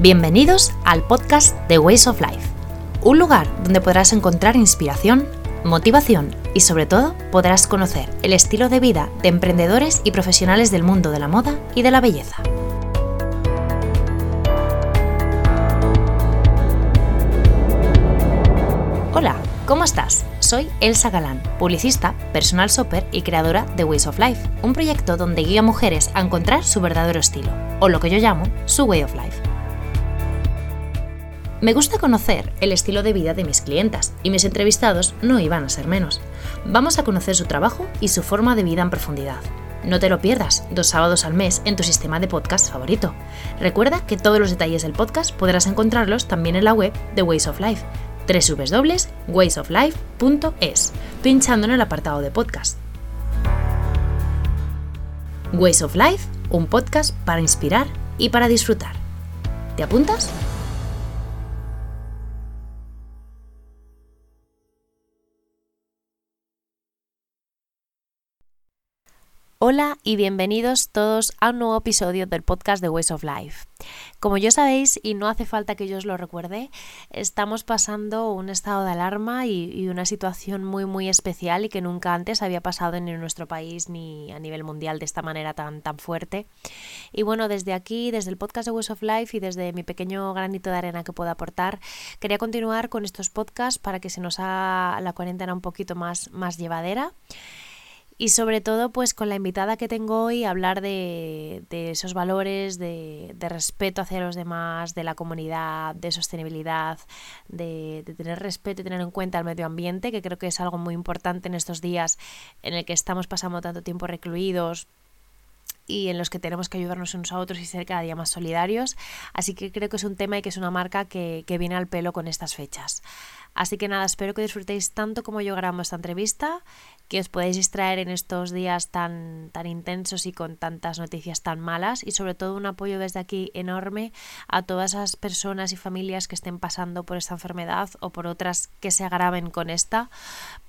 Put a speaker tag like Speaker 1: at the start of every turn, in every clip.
Speaker 1: Bienvenidos al podcast The Ways of Life, un lugar donde podrás encontrar inspiración, motivación y sobre todo podrás conocer el estilo de vida de emprendedores y profesionales del mundo de la moda y de la belleza. Hola, ¿cómo estás? Soy Elsa Galán, publicista, personal shopper y creadora de Ways of Life, un proyecto donde guía a mujeres a encontrar su verdadero estilo, o lo que yo llamo su Way of Life. Me gusta conocer el estilo de vida de mis clientas y mis entrevistados no iban a ser menos. Vamos a conocer su trabajo y su forma de vida en profundidad. No te lo pierdas, dos sábados al mes en tu sistema de podcast favorito. Recuerda que todos los detalles del podcast podrás encontrarlos también en la web de Ways of Life, www.waysoflife.es, pinchando en el apartado de podcast. Ways of Life, un podcast para inspirar y para disfrutar. ¿Te apuntas? Hola y bienvenidos todos a un nuevo episodio del podcast de Ways of Life. Como ya sabéis, y no hace falta que yo os lo recuerde, estamos pasando un estado de alarma y, una situación muy muy especial y que nunca antes había pasado en nuestro país ni a nivel mundial de esta manera tan, tan fuerte. Y bueno, desde aquí, desde el podcast de Ways of Life y desde mi pequeño granito de arena que puedo aportar, quería continuar con estos podcasts para que se nos haga la cuarentena un poquito más, más llevadera y sobre todo pues con la invitada que tengo hoy hablar de, esos valores, de, respeto hacia los demás, de la comunidad, de sostenibilidad, de, tener respeto y tener en cuenta el medio ambiente, que creo que es algo muy importante en estos días en el que estamos pasando tanto tiempo recluidos y en los que tenemos que ayudarnos unos a otros y ser cada día más solidarios. Así que creo que es un tema y que es una marca que, que viene al pelo con estas fechas. Así que nada, espero que disfrutéis tanto como yo grabamos esta entrevista, que os podáis distraer en estos días tan, tan intensos y con tantas noticias tan malas y sobre todo un apoyo desde aquí enorme a todas esas personas y familias que estén pasando por esta enfermedad o por otras que se agraven con esta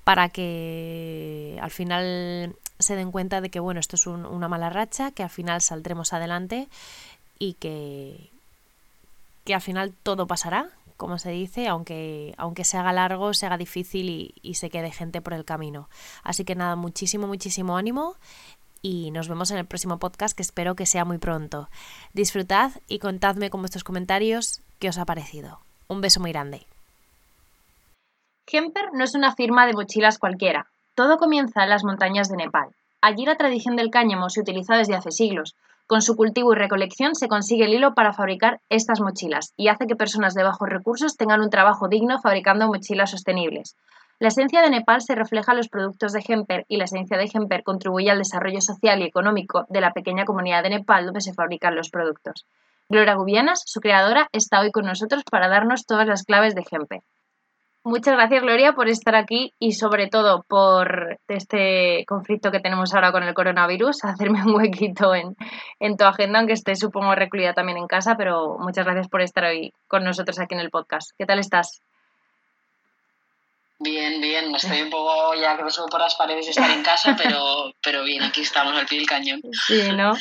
Speaker 1: para que al final se den cuenta de que bueno, esto es una mala racha, que al final saldremos adelante y que, que al final todo pasará, como se dice, aunque, aunque se haga largo, se haga difícil y, se quede gente por el camino. Así que nada, muchísimo, muchísimo ánimo y nos vemos en el próximo podcast que espero que sea muy pronto. Disfrutad y contadme con vuestros comentarios qué os ha parecido. Un beso muy grande.
Speaker 2: Hemper no es una firma de mochilas cualquiera. Todo comienza en las montañas de Nepal. Allí la tradición del cáñamo se utiliza desde hace siglos, con su cultivo y recolección se consigue el hilo para fabricar estas mochilas y hace que personas de bajos recursos tengan un trabajo digno fabricando mochilas sostenibles. La esencia de Nepal se refleja en los productos de Hemper y la esencia de Hemper contribuye al desarrollo social y económico de la pequeña comunidad de Nepal donde se fabrican los productos. Gloria Gubianas, su creadora, está hoy con nosotros para darnos todas las claves de Hemper. Muchas gracias, Gloria, por estar aquí y sobre todo por este conflicto que tenemos ahora con el coronavirus, hacerme un huequito en, en tu agenda, aunque estés, supongo, recluida también en casa, pero muchas gracias por estar hoy con nosotros aquí en el podcast. ¿Qué tal estás?
Speaker 3: Bien, bien, estoy un poco ya que me subo por las paredes estar en casa, pero, pero bien, aquí estamos al pie del cañón.
Speaker 2: Sí, ¿no?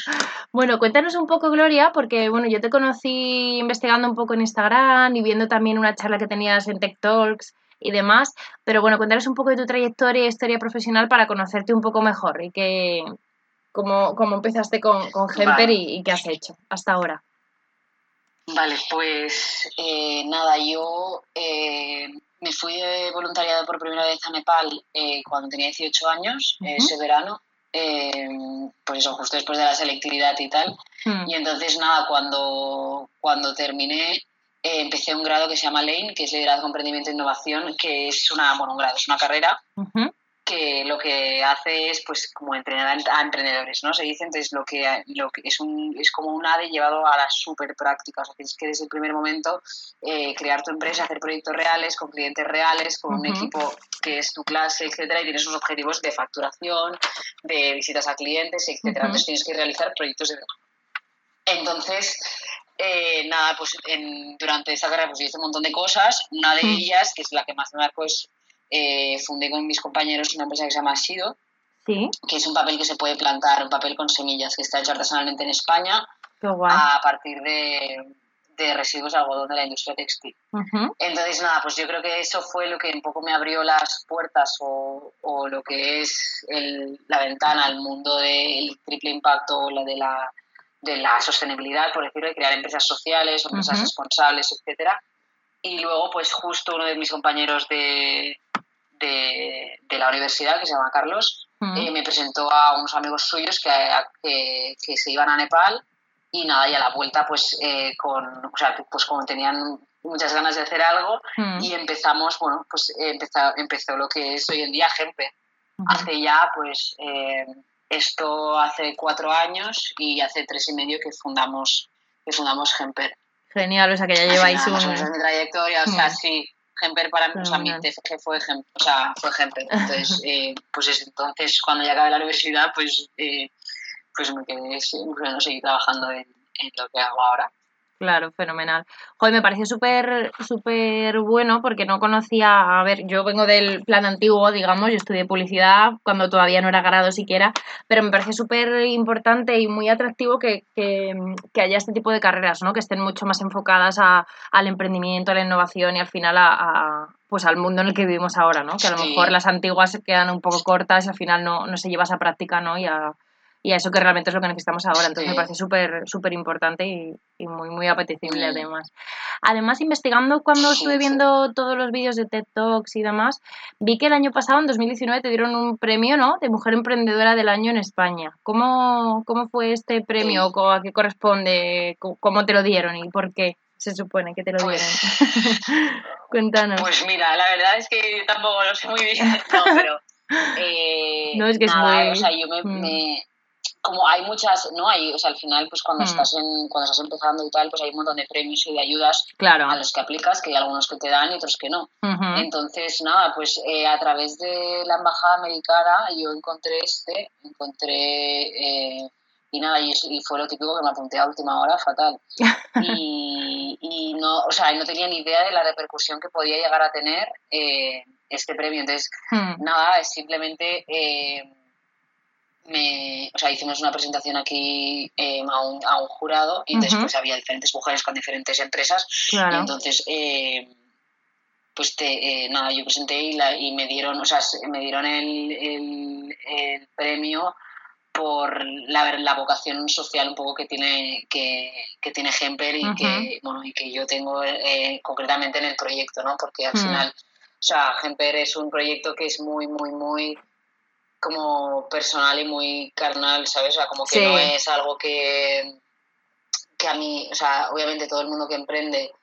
Speaker 2: Bueno, cuéntanos un poco, Gloria, porque bueno, yo te conocí investigando un poco en Instagram y viendo también una charla que tenías en Tech Talks y demás, pero bueno, cuéntanos un poco de tu trayectoria y historia profesional para conocerte un poco mejor y que cómo, cómo empezaste con, con Hemper y, qué has hecho hasta ahora.
Speaker 3: Vale, pues eh, nada, yo eh, me fui de voluntariado por primera vez a Nepal eh, cuando tenía 18 años, ese verano, eh, pues eso, justo después de la selectividad y tal. Hmm. Y entonces, nada, cuando, cuando terminé, eh, empecé un grado que se llama Lane, que es Liderazgo, Emprendimiento e Innovación, que es una, bueno, un grado, es una carrera que lo que hace es pues como entrenar a emprendedores, ¿no? Se dice, entonces lo que, lo que es, un, es como un ADE llevado a la súper práctica, o sea, tienes que desde el primer momento eh, crear tu empresa, hacer proyectos reales, con clientes reales, con un equipo que es tu clase, etcétera, y tienes unos objetivos de facturación, de visitas a clientes, etcétera. Entonces tienes que realizar proyectos de Entonces, eh, nada, pues durante esta carrera pues hice un montón de cosas. Una de ellas, que es la que más me marcó, es eh, fundé con mis compañeros una empresa que se llama Sido, que es un papel que se puede plantar, un papel con semillas que está hecho artesanalmente en España a partir de, de residuos de algodón de la industria textil. Entonces, nada, pues yo creo que eso fue lo que un poco me abrió las puertas o, o lo que es el, la ventana al mundo del triple impacto o la de la, de la sostenibilidad, por decirlo, de crear empresas sociales, empresas responsables, etcétera. Y luego, pues justo uno de mis compañeros de, de, de la universidad, que se llama Carlos, eh, me presentó a unos amigos suyos que, que, que se iban a Nepal y nada, y a la vuelta, pues, eh, con, o sea, pues como tenían muchas ganas de hacer algo y empezamos, bueno, pues empezó, empezó lo que es hoy en día Gempe. Hace ya, pues, eh, esto hace cuatro años y hace tres y medio que fundamos, que fundamos Gemper.
Speaker 2: Genial, o sea, que ya lleváis un...
Speaker 3: mi trayectoria, o sea, sí, Gemper para mí, o sea, mi TFG fue, o sea, fue Gemper. Entonces, eh, pues entonces, cuando ya acabé la universidad, pues pues me quedé bueno, seguir trabajando en, lo que hago ahora.
Speaker 2: Claro, fenomenal. Joder, me pareció súper súper bueno porque no conocía, a ver, yo vengo del plan antiguo, digamos, yo estudié publicidad cuando todavía no era grado siquiera, pero me parece súper importante y muy atractivo que, haya este tipo de carreras, ¿no? Que estén mucho más enfocadas al emprendimiento, a la innovación y al final a, pues al mundo en el que vivimos ahora, ¿no? Que a lo mejor las antiguas se quedan un poco cortas y al final no, no se lleva esa práctica, ¿no? Y a, y a eso que realmente es lo que necesitamos ahora. Entonces me parece súper súper importante y, y, muy muy apetecible además. Además, investigando cuando estuve viendo todos los vídeos de TED Talks y demás, vi que el año pasado, en 2019, te dieron un premio ¿no? de Mujer Emprendedora del Año en España. ¿Cómo, cómo fue este premio? ¿A qué corresponde? ¿Cómo te lo dieron y por qué? se supone que te lo dieron? Pues, Cuéntanos.
Speaker 3: Pues mira, la verdad es que tampoco lo sé muy bien, no, pero... Eh, no, es que es muy... O sea, yo me, mm como hay muchas, ¿no? Hay, o sea, al final, pues cuando, mm. estás en, cuando estás empezando y tal, pues hay un montón de premios y de ayudas a los que aplicas, que hay algunos que te dan y otros que no. Entonces, nada, pues eh, a través de la embajada americana yo encontré este, encontré... Eh, y nada, y, fue lo típico que me apunté a última hora, fatal. Y, y, no, o sea, no tenía ni idea de la repercusión que podía llegar a tener eh, este premio. Entonces, mm. nada, es simplemente me, o sea, hicimos una presentación aquí em, a, un, a, un, jurado y después había diferentes mujeres con diferentes empresas. Y entonces, em, pues te, eh, nada, yo presenté y, la, y, me dieron, o sea, me dieron el, el, el premio por la, la, vocación social un poco que tiene que, que tiene Gemper y que bueno y que yo tengo eh, concretamente en el proyecto no porque al final o sea Gemper es un proyecto que es muy muy muy como personal y muy carnal, ¿sabes? O sea, como que no es algo que, que a mí, o sea, obviamente todo el mundo que emprende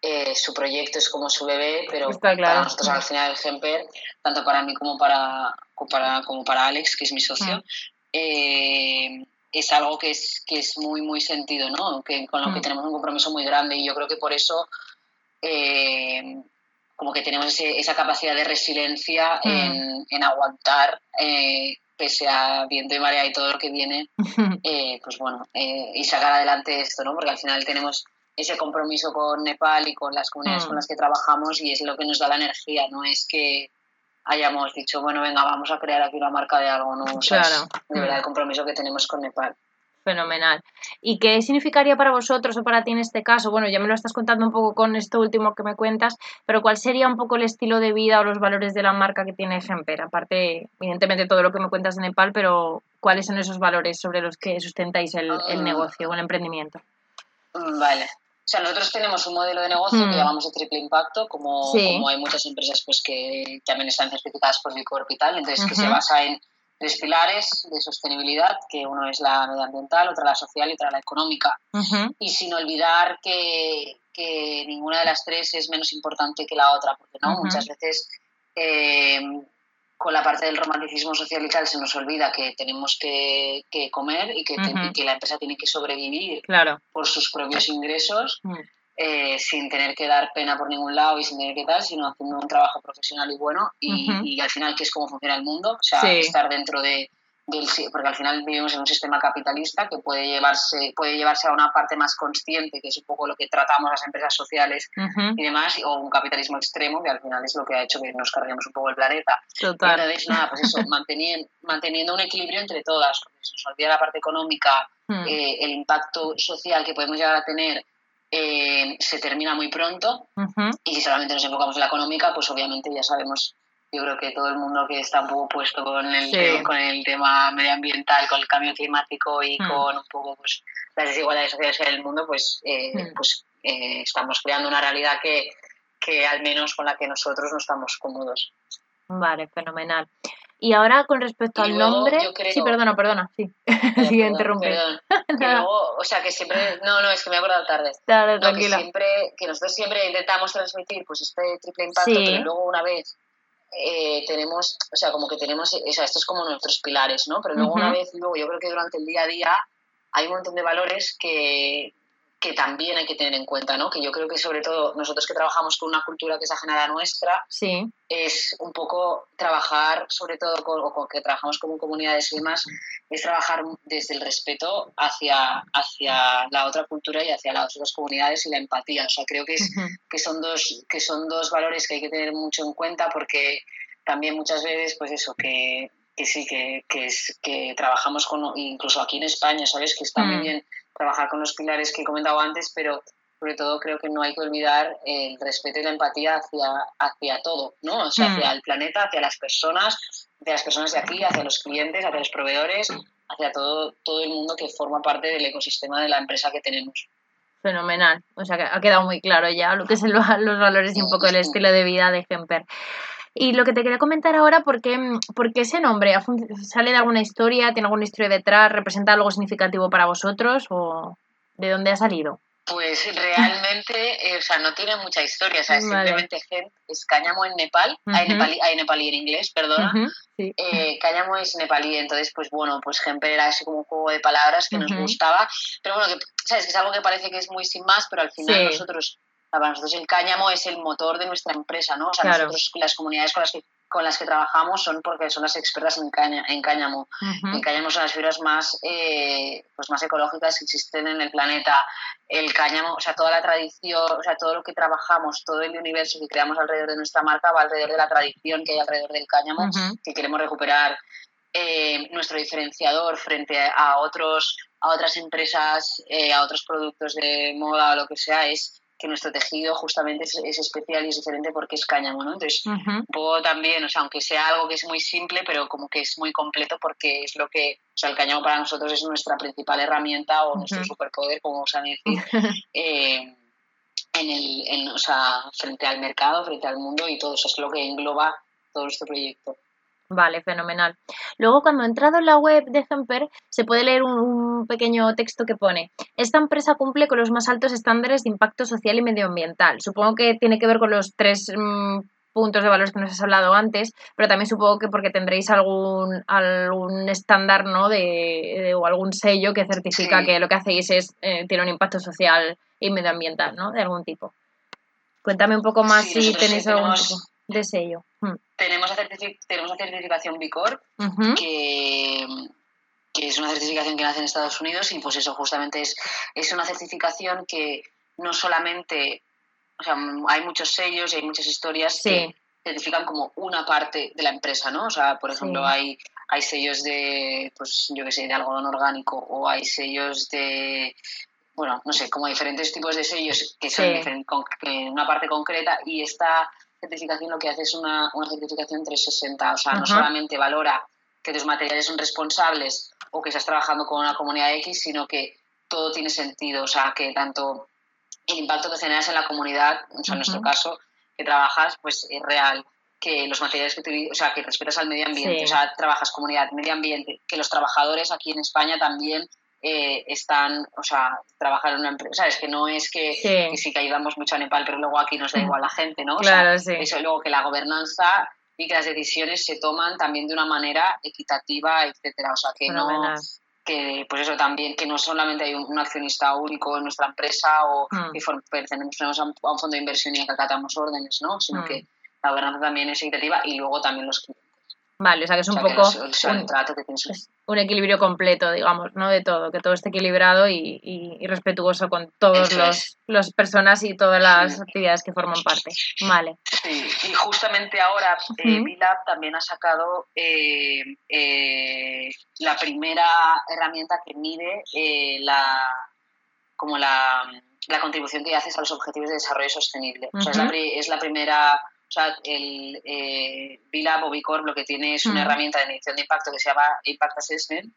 Speaker 3: eh, su proyecto es como su bebé, pero para nosotros al final el Gemper, tanto para mí como para, como para, Alex, que es mi socio, mm. eh, es algo que es, que es muy, muy sentido, ¿no? Que, con lo que tenemos un compromiso muy grande y yo creo que por eso eh, como que tenemos esa capacidad de resiliencia mm. en, aguantar, eh, pese a viento y marea y todo lo que viene, eh, pues bueno, eh, y sacar adelante esto, ¿no? Porque al final tenemos ese compromiso con Nepal y con las comunidades con mm. las que trabajamos y es lo que nos da la energía, no es que hayamos dicho, bueno, venga, vamos a crear aquí una marca de algo, ¿no? claro. de verdad el compromiso que tenemos con Nepal.
Speaker 2: Fenomenal. ¿Y qué significaría para vosotros o para ti en este caso? Bueno, ya me lo estás contando un poco con esto último que me cuentas, pero ¿cuál sería un poco el estilo de vida o los valores de la marca que tiene Gemper? Aparte, evidentemente, todo lo que me cuentas de Nepal, pero ¿cuáles son esos valores sobre los que sustentáis el, el negocio o el emprendimiento?
Speaker 3: Vale. O sea, nosotros tenemos un modelo de negocio que mm. llamamos de triple impacto, como, como hay muchas empresas pues que también están certificadas por el y tal, entonces que se basa en tres pilares de sostenibilidad, que uno es la medioambiental, otra la social y otra la económica. Y sin olvidar que, que, ninguna de las tres es menos importante que la otra, porque no muchas veces eh, con la parte del romanticismo social y tal se nos olvida que tenemos que, que comer y que, que, la empresa tiene que sobrevivir por sus propios ingresos. Eh, sin tener que dar pena por ningún lado y sin tener que tal, sino haciendo un trabajo profesional y bueno y, al final que es como funciona el mundo, o sea, estar dentro de, del porque al final vivimos en un sistema capitalista que puede llevarse puede llevarse a una parte más consciente, que es un poco lo que tratamos las empresas sociales y demás, o un capitalismo extremo que al final es lo que ha hecho que nos carguemos un poco el planeta. Entonces, nada, pues eso, manteniendo, manteniendo un equilibrio entre todas, porque se nos olvida la parte económica, mm. eh, el impacto social que podemos llegar a tener eh, se termina muy pronto y si solamente nos enfocamos en la económica, pues obviamente ya sabemos, yo creo que todo el mundo que está un poco puesto con el, con el tema medioambiental, con el cambio climático y hmm. con un poco pues, las desigualdades sociales en el mundo, pues, eh, hmm. pues eh, estamos creando una realidad que, que al menos con la que nosotros no estamos cómodos.
Speaker 2: Vale, fenomenal. Y ahora con respecto al nombre. sí, perdona, perdona, sí. sí, interrumpí.
Speaker 3: o sea, que siempre. No, no, es que me he acordado tarde. Claro, que siempre, que nosotros siempre intentamos transmitir pues este triple impacto, pero luego una vez eh, tenemos, o sea, como que tenemos, o sea, esto es como nuestros pilares, ¿no? Pero luego una vez, luego yo creo que durante el día a día hay un montón de valores que, que también hay que tener en cuenta, ¿no? Que yo creo que sobre todo nosotros que trabajamos con una cultura que es ajena a la nuestra, sí. es un poco trabajar, sobre todo con, o con que trabajamos como comunidades demás, es trabajar desde el respeto hacia, hacia la otra cultura y hacia las otras comunidades y la empatía. O sea, creo que, es, que, son dos, que son dos valores que hay que tener mucho en cuenta porque también muchas veces, pues eso, que, que sí, que, que, es, que trabajamos con, incluso aquí en España, ¿sabes? Que está muy mm. bien trabajar con los pilares que he comentado antes, pero sobre todo creo que no hay que olvidar el respeto y la empatía hacia, hacia todo, ¿no? O sea, hacia mm. el planeta, hacia las personas, hacia las personas de aquí, hacia los clientes, hacia los proveedores, hacia todo, todo el mundo que forma parte del ecosistema de la empresa que tenemos.
Speaker 2: Fenomenal. O sea, que ha quedado muy claro ya lo que son los valores y un poco el estilo de vida de Gemper. Y lo que te quería comentar ahora, ¿por qué, ese nombre? ¿Sale de alguna historia? ¿Tiene alguna historia detrás? ¿Representa algo significativo para vosotros? ¿O de dónde ha salido?
Speaker 3: Pues realmente, eh, o sea, no tiene mucha historia, o sea, es simplemente es cáñamo en Nepal, hay, nepalí, hay nepalí en inglés, perdona, eh, cáñamo es nepalí, entonces, pues bueno, pues Gemper era así como un juego de palabras que nos gustaba, pero bueno, que, ¿sabes? Que es algo que parece que es muy sin más, pero al final nosotros para nosotros el cáñamo es el motor de nuestra empresa, ¿no? O sea, nosotros las comunidades con las que con las que trabajamos son porque son las expertas en, caña, en cáñamo. El cáñamo son las fibras más, eh, pues más ecológicas que existen en el planeta. El cáñamo, o sea, toda la tradición, o sea, todo lo que trabajamos, todo el universo que creamos alrededor de nuestra marca va alrededor de la tradición que hay alrededor del cáñamo, que queremos recuperar. Eh, nuestro diferenciador frente a otros a otras empresas, eh, a otros productos de moda o lo que sea, es que nuestro tejido justamente es, especial y es diferente porque es cáñamo, ¿no? Entonces, un poco también, o sea, aunque sea algo que es muy simple, pero como que es muy completo porque es lo que, o sea, el cáñamo para nosotros es nuestra principal herramienta o nuestro superpoder, como a decir, eh, en el, en, o sea, frente al mercado, frente al mundo y todo eso es lo que engloba todo este proyecto.
Speaker 2: Vale, fenomenal. Luego, cuando he entrado en la web de Jumper, se puede leer un, pequeño texto que pone: Esta empresa cumple con los más altos estándares de impacto social y medioambiental. Supongo que tiene que ver con los tres mm, puntos de valores que nos has hablado antes, pero también supongo que porque tendréis algún, algún estándar, ¿no? De, o algún sello que certifica que lo que hacéis es eh, tiene un impacto social y medioambiental, ¿no? De algún tipo. Cuéntame un poco más si tenéis algún tipo de sello.
Speaker 3: Hmm. Tenemos, la tenemos certificación B Corp, que, que, es una certificación que nace en Estados Unidos y pues eso justamente es, es una certificación que no solamente, o sea, hay muchos sellos y hay muchas historias que certifican como una parte de la empresa, ¿no? O sea, por ejemplo, hay, hay sellos de, pues yo que sé, de algodón orgánico o hay sellos de bueno, no sé, como diferentes tipos de sellos que son en una parte concreta y esta certificación lo que hace es una, una certificación 360, o sea, no solamente valora que tus materiales son responsables o que estás trabajando con una comunidad X, sino que todo tiene sentido, o sea, que tanto el impacto que generas en la comunidad, o sea, en nuestro caso, que trabajas, pues es real, que los materiales que utilizas, o sea, que respetas al medio ambiente, o sea, trabajas comunidad, medio ambiente, que los trabajadores aquí en España también eh, están, o sea, trabajar en una empresa, es que no es que sí. que, ayudamos mucho a Nepal, pero luego aquí nos da igual la gente, ¿no? claro, sí. Eso, luego que la gobernanza y que las decisiones se toman también de una manera equitativa, etcétera, o sea, que no que pues eso también que no solamente hay un, accionista único en nuestra empresa o mm. que pertenecemos a un, fondo de inversión y acatamos órdenes, ¿no? Sino mm. que la gobernanza también es equitativa y luego también los
Speaker 2: Vale, o sea que es un poco un, equilibrio completo, digamos, ¿no? De todo, que todo esté equilibrado y, respetuoso con todas las personas y todas las actividades que forman parte. Vale.
Speaker 3: Sí, y justamente ahora eh, también ha sacado eh, eh, la primera herramienta que mide eh, la como la la contribución que haces a los objetivos de desarrollo sostenible. o sea, es, la, es, la, primera, sea, el eh, BILAB o Bicorp lo que tiene es una herramienta de medición de impacto que se llama Impact Assessment,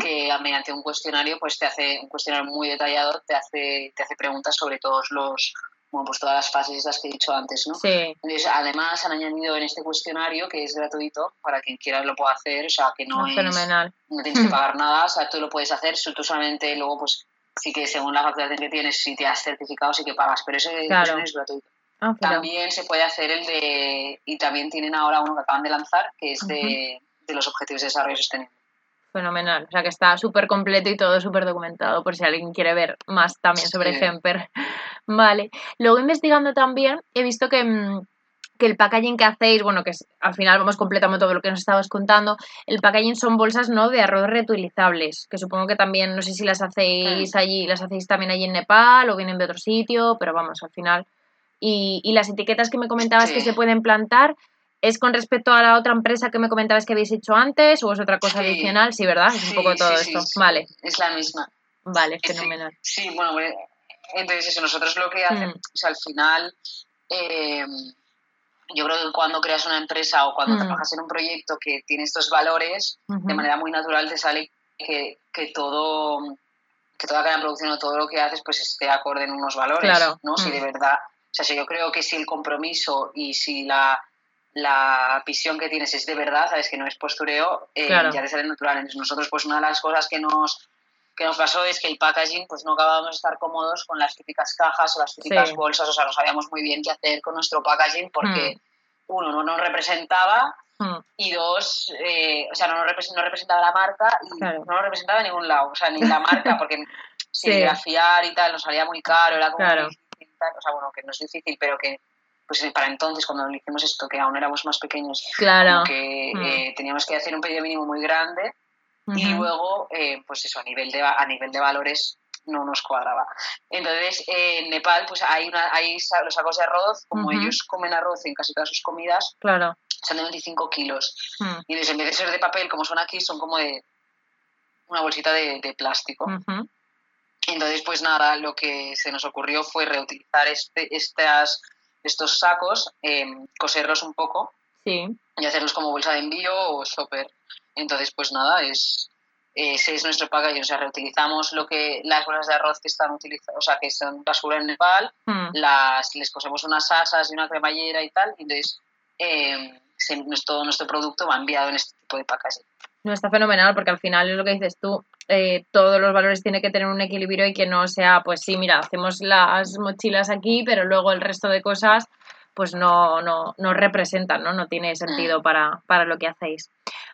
Speaker 3: que mediante un cuestionario, pues te hace un cuestionario muy detallado, te hace, te hace preguntas sobre todos los bueno, pues todas las fases las que he dicho antes, ¿no?
Speaker 2: Sí.
Speaker 3: además han añadido en este cuestionario, que es gratuito, para quien quiera lo pueda hacer, o sea, que no,
Speaker 2: es, fenomenal.
Speaker 3: no tienes que pagar nada, o sea, tú lo puedes hacer, tú solamente luego, pues, sí que según la facturación que tienes, si te has certificado, sí que pagas, pero ese
Speaker 2: claro.
Speaker 3: es gratuito. Ah, también se puede hacer el de, y también tienen ahora uno que acaban de lanzar, que es de, de los Objetivos de Desarrollo Sostenible.
Speaker 2: Fenomenal. O sea que está súper completo y todo súper documentado por si alguien quiere ver más también sobre Hemper. Vale. Luego investigando también he visto que, mm, que, el packaging que hacéis, bueno, que es, al final vamos completando todo lo que nos estabas contando, el packaging son bolsas, ¿no? De arroz reutilizables, que supongo que también, no sé si las hacéis allí, las hacéis también allí en Nepal o vienen de otro sitio, pero vamos, al final. Y, y las etiquetas que me comentabas que se pueden plantar, ¿Es con respecto a la otra empresa que me comentabas que habéis hecho antes o es otra cosa adicional? Sí, ¿verdad? Es un poco todo esto. vale.
Speaker 3: Es la misma.
Speaker 2: Vale, fenomenal.
Speaker 3: Sí, bueno, entonces eso, nosotros lo que hacemos, mm. o sea, al final, eh, yo creo que cuando creas una empresa o cuando mm. trabajas en un proyecto que tiene estos valores, de manera muy natural te sale que, que todo que toda cada producción o todo lo que haces pues esté acorde en unos valores,
Speaker 2: claro.
Speaker 3: ¿no? Si de mm. verdad, o sea, si yo creo que si el compromiso y si la la visión que tienes es de verdad, sabes que no es postureo, eh, ya te sale natural. nosotros, pues una de las cosas que nos, que nos pasó es que el packaging, pues no acabábamos de estar cómodos con las típicas cajas o las típicas bolsas, o sea, no sabíamos muy bien qué hacer con nuestro packaging porque, hmm. uno, no nos representaba hmm. y dos, eh, o sea, no, nos no representaba la marca y no nos representaba en ningún lado, o sea, ni la marca, porque serigrafiar y tal nos salía muy caro, era como
Speaker 2: claro.
Speaker 3: O sea, bueno, que no es difícil, pero que pues para entonces, cuando hicimos esto, que aún éramos más pequeños,
Speaker 2: claro.
Speaker 3: que mm. eh, teníamos que hacer un pedido mínimo muy grande y luego, eh, pues eso, a nivel, de, a nivel de valores no nos cuadraba. Entonces, en Nepal, pues hay, una, hay los sacos de arroz, como ellos comen arroz en casi todas sus comidas,
Speaker 2: claro.
Speaker 3: son de 25 kilos.
Speaker 2: Mm.
Speaker 3: Y en vez de ser de papel, como son aquí, son como de una bolsita de, plástico. Entonces, pues nada, lo que se nos ocurrió fue reutilizar este, estas estos sacos, eh, coserlos un poco
Speaker 2: sí.
Speaker 3: y hacerlos como bolsa de envío o shopper. Entonces, pues nada, es, ese es nuestro packaging. O sea, reutilizamos lo que las bolsas de arroz que están utilizadas, o sea, que son basura en Nepal,
Speaker 2: hmm.
Speaker 3: las, les cosemos unas asas y una cremallera y tal, y entonces eh, todo nuestro producto va enviado en este tipo de packaging.
Speaker 2: No, está fenomenal porque al final es lo que dices tú, eh, todos los valores tienen que tener un equilibrio y que no sea, pues sí, mira, hacemos las mochilas aquí, pero luego el resto de cosas pues no, no, no representan, ¿no? No tiene sentido mm. para, para lo que hacéis.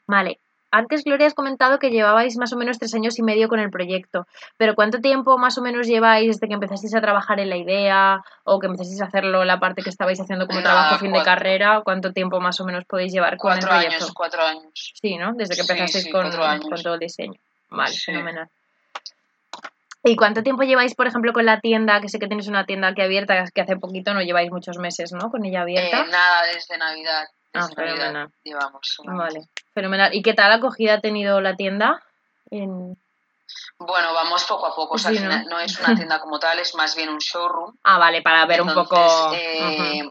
Speaker 2: Vale, antes, Gloria, has comentado que llevabais más o menos tres años y medio con el proyecto, pero ¿cuánto tiempo más o menos lleváis desde que empezasteis a trabajar en la idea o que empezasteis a hacerlo la parte que estabais haciendo como trabajo fin de carrera? ¿Cuánto tiempo más o menos podéis llevar con el proyecto?
Speaker 3: Años, cuatro años.
Speaker 2: Sí, ¿no? Desde que empezasteis con, con, todo el diseño. Vale, fenomenal. ¿Y cuánto tiempo lleváis, por ejemplo, con la tienda? Que sé que tenéis una tienda aquí abierta, que hace poquito no lleváis muchos meses, ¿no? Con ella abierta.
Speaker 3: Eh, nada, desde Navidad.
Speaker 2: ah, fenomenal.
Speaker 3: Llevamos.
Speaker 2: Vale, fenomenal. ¿Y qué tal acogida ha tenido la tienda?
Speaker 3: Bueno, vamos poco a poco. O sea, ¿no? es una tienda como tal, es más bien un showroom.
Speaker 2: Ah, vale, para ver un poco.
Speaker 3: Eh,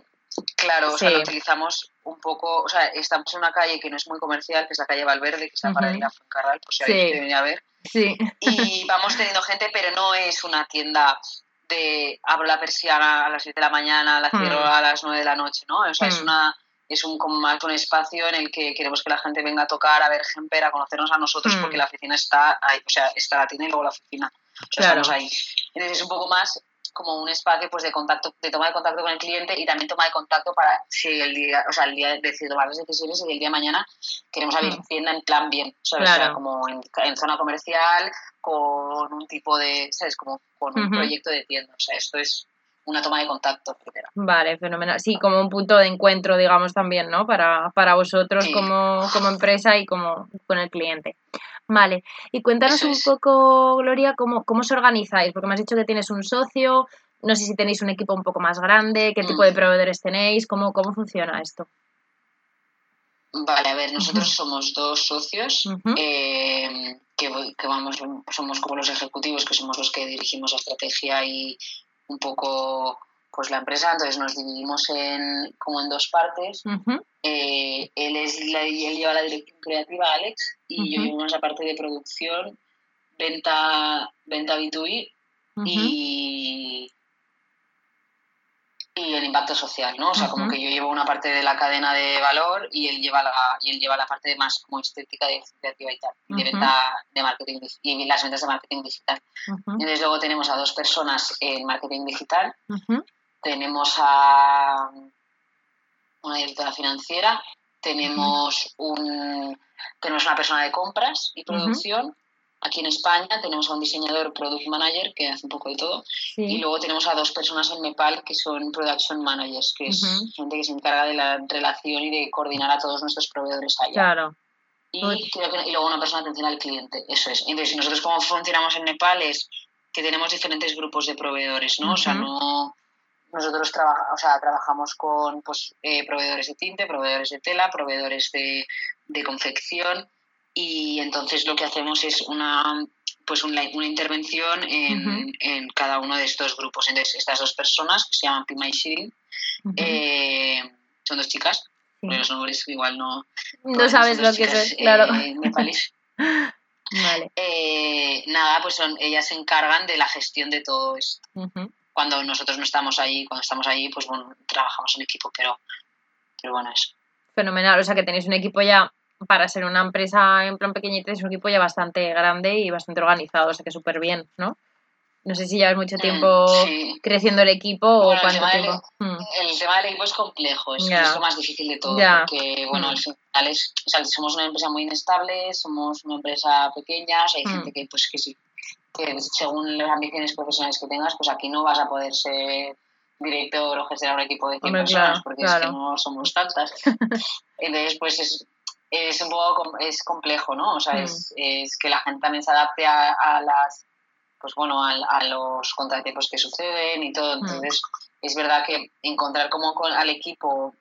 Speaker 3: claro, o sea, lo utilizamos un poco. O sea, estamos en una calle que no es muy comercial, que es la calle Valverde, que está para ir a Fuencarral, por si alguien quiere venir a ver.
Speaker 2: Sí.
Speaker 3: Y vamos teniendo gente, pero no es una tienda de abro la persiana a las 7 de la mañana, la cierro hmm. a las 9 de la noche, ¿no? O sea, es hmm. una es un más un espacio en el que queremos que la gente venga a tocar, a ver Gemper, a conocernos a nosotros, hmm. porque la oficina está ahí, o sea, está la tienda y luego la oficina. O sea, estamos ahí. Entonces es un poco más como un espacio pues de contacto, de toma de contacto con el cliente y también toma de contacto para si el día, o sea, el día de decir tomar las decisiones y el día de mañana queremos abrir mm. tienda en plan bien, ¿sabes? O sea, como en, zona comercial, con un tipo de, ¿sabes? Como con un proyecto de tienda. O sea, esto es una toma de contacto,
Speaker 2: Vale, fenomenal. Sí, como un punto de encuentro, digamos, también, ¿no? Para, para vosotros como, como empresa y como con el cliente. Vale, y cuéntanos un poco, Gloria, cómo, cómo os organizáis, porque me has dicho que tienes un socio, no sé si tenéis un equipo un poco más grande, qué tipo de mm. proveedores tenéis, cómo, cómo funciona esto.
Speaker 3: Vale, a ver, nosotros somos dos socios eh, que, que, vamos, somos como los ejecutivos, que somos los que dirigimos la estrategia y, un poco pues la empresa, entonces nos dividimos en como en dos partes. Eh, él, es él lleva la dirección creativa, Alex, y yo llevo la parte de producción, venta, venta B2B y, y el impacto social, ¿no? O sea, como que yo llevo una parte de la cadena de valor y él lleva la, y él lleva la parte más como estética, de creativa y tal, de venta de marketing y las ventas de marketing digital. Entonces luego tenemos a dos personas en marketing digital, tenemos a una directora financiera, tenemos un tenemos una persona de compras y producción Aquí en España tenemos a un diseñador product manager que hace un poco de todo y luego tenemos a dos personas en Nepal que son production managers, que es gente que se encarga de la relación y de coordinar a todos nuestros proveedores allá. Claro. Y, luego una persona de atención al cliente, eso es. Entonces, nosotros cómo funcionamos en Nepal es que tenemos diferentes grupos de proveedores, ¿no? O sea, no nosotros o sea, trabajamos con pues, eh, proveedores de tinte, proveedores de tela, proveedores de, de confección, y entonces lo que hacemos es una pues una, intervención en, en, cada uno de estos grupos. Entonces, estas dos personas, que se llaman Pima y Shirin, eh, son dos chicas, los nombres igual no...
Speaker 2: No sabes lo que es, claro. Eh,
Speaker 3: vale. Eh, nada, pues son, ellas se encargan de la gestión de todo esto. Cuando nosotros no estamos ahí, cuando estamos ahí, pues bueno, trabajamos en equipo, pero, pero bueno, eso.
Speaker 2: Fenomenal, o sea que tenéis un equipo ya para ser una empresa en plan pequeñita es un equipo ya bastante grande y bastante organizado, o sea que súper bien, ¿no? No sé si llevas mucho mm, tiempo creciendo el equipo o cuánto tiempo.
Speaker 3: Mm. El, tema del equipo es complejo, es, lo más difícil de todo, porque bueno, al mm. final es, o sea, somos una empresa muy inestable, somos una empresa pequeña, o sea, hay gente que pues que sí, que según las ambiciones profesionales que tengas, pues aquí no vas a poder ser director o gestionar un equipo de 100 personas, porque es que no somos tantas. Entonces, pues es, es un poco es complejo, ¿no? O sea, es, mm. es, que la gente también se adapte a, a las pues bueno, a, a, los contratiempos que suceden y todo. Mm. Entonces, es verdad que encontrar como con, al equipo,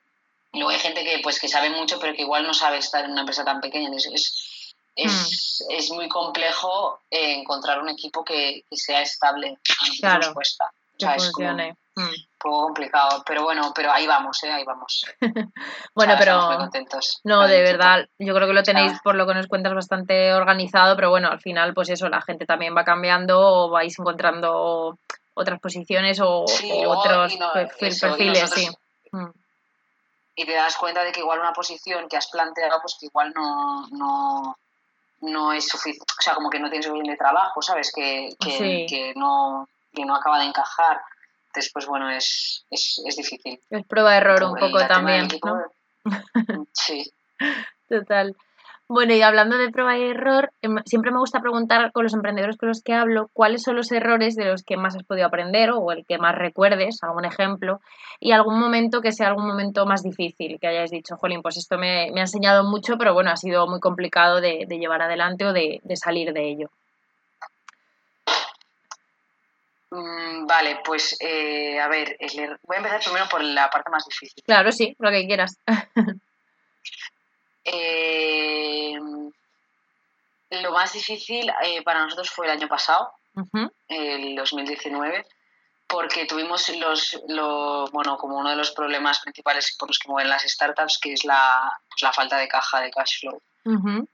Speaker 3: luego hay gente que pues que sabe mucho, pero que igual no sabe estar en una empresa tan pequeña. Entonces, es, es, mm. es muy complejo encontrar un equipo que, que sea estable. A claro, cuesta. O sea, funcione. Mm. Un poco complicado, pero bueno, pero ahí vamos, ¿eh? ahí vamos.
Speaker 2: bueno, pero contentos no, de verdad, yo creo que lo tenéis por lo que nos cuentas bastante organizado, pero bueno, al final, pues eso, la gente también va cambiando o vais encontrando otras posiciones o, otros perfiles, sí.
Speaker 3: Mm. Y te das cuenta de que igual una posición que has planteado, pues que igual no, no, no es suficiente, o sea, como que no tienes suficiente trabajo, ¿sabes? Que, que, que no, que no acaba de encajar entonces, pues bueno, es, es, es difícil.
Speaker 2: Es prueba-error un poco también, ¿no?
Speaker 3: Sí.
Speaker 2: Total. Bueno, y hablando de prueba y error, em, siempre me gusta preguntar con los emprendedores con los que hablo cuáles son los errores de los que más has podido aprender o el que más recuerdes, algún ejemplo, y algún momento que sea algún momento más difícil, que hayáis dicho, jolín, pues esto me, me ha enseñado mucho, pero bueno, ha sido muy complicado de, de llevar adelante o de, de salir de ello.
Speaker 3: Mm, vale, pues eh, a ver, voy a empezar primero por la parte más difícil.
Speaker 2: Claro, sí, lo que quieras.
Speaker 3: Eh, lo más difícil eh, para nosotros fue el año pasado, el 2019, porque tuvimos los, bueno, como uno de los problemas principales por los que mueven las startups, que es la, pues, la falta de caja de cash flow.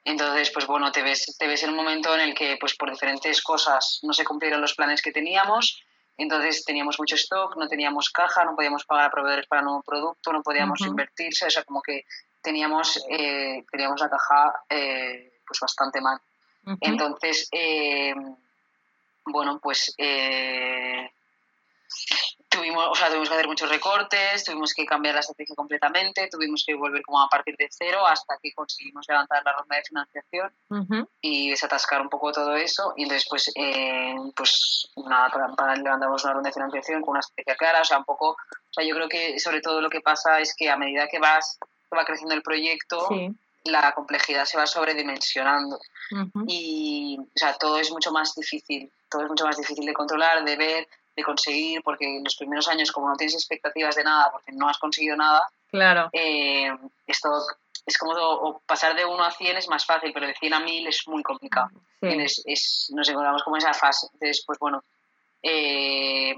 Speaker 3: Entonces, pues bueno, te ves, te ves en un momento en el que, pues por diferentes cosas, no se cumplieron los planes que teníamos. Entonces teníamos mucho stock, no teníamos caja, no podíamos pagar a proveedores para nuevo producto, no podíamos invertirse, o sea, como que teníamos, eh, teníamos la caja eh, pues bastante mal. Entonces, eh, bueno, pues tuvimos, o sea, tuvimos que hacer muchos recortes, tuvimos que cambiar la estrategia completamente, tuvimos que volver como a partir de cero hasta que conseguimos levantar la ronda de financiación y desatascar un poco todo eso. Y entonces, pues, eh, pues nada, para, levantamos una ronda de financiación con una estrategia clara, o sea, un poco, o sea, yo creo que sobre todo lo que pasa es que a medida que vas, va creciendo el proyecto, la complejidad se va sobredimensionando. Y, o sea, todo es mucho más difícil, todo es mucho más difícil de controlar, de ver, de conseguir, porque en los primeros años, como no tienes expectativas de nada, porque no has conseguido nada,
Speaker 2: claro.
Speaker 3: Eh, esto es como pasar de 1 a 100 es más fácil, pero de 100 a 1000 es muy complicado. Es, es, nos encontramos como esa fase. Entonces, pues bueno, eh,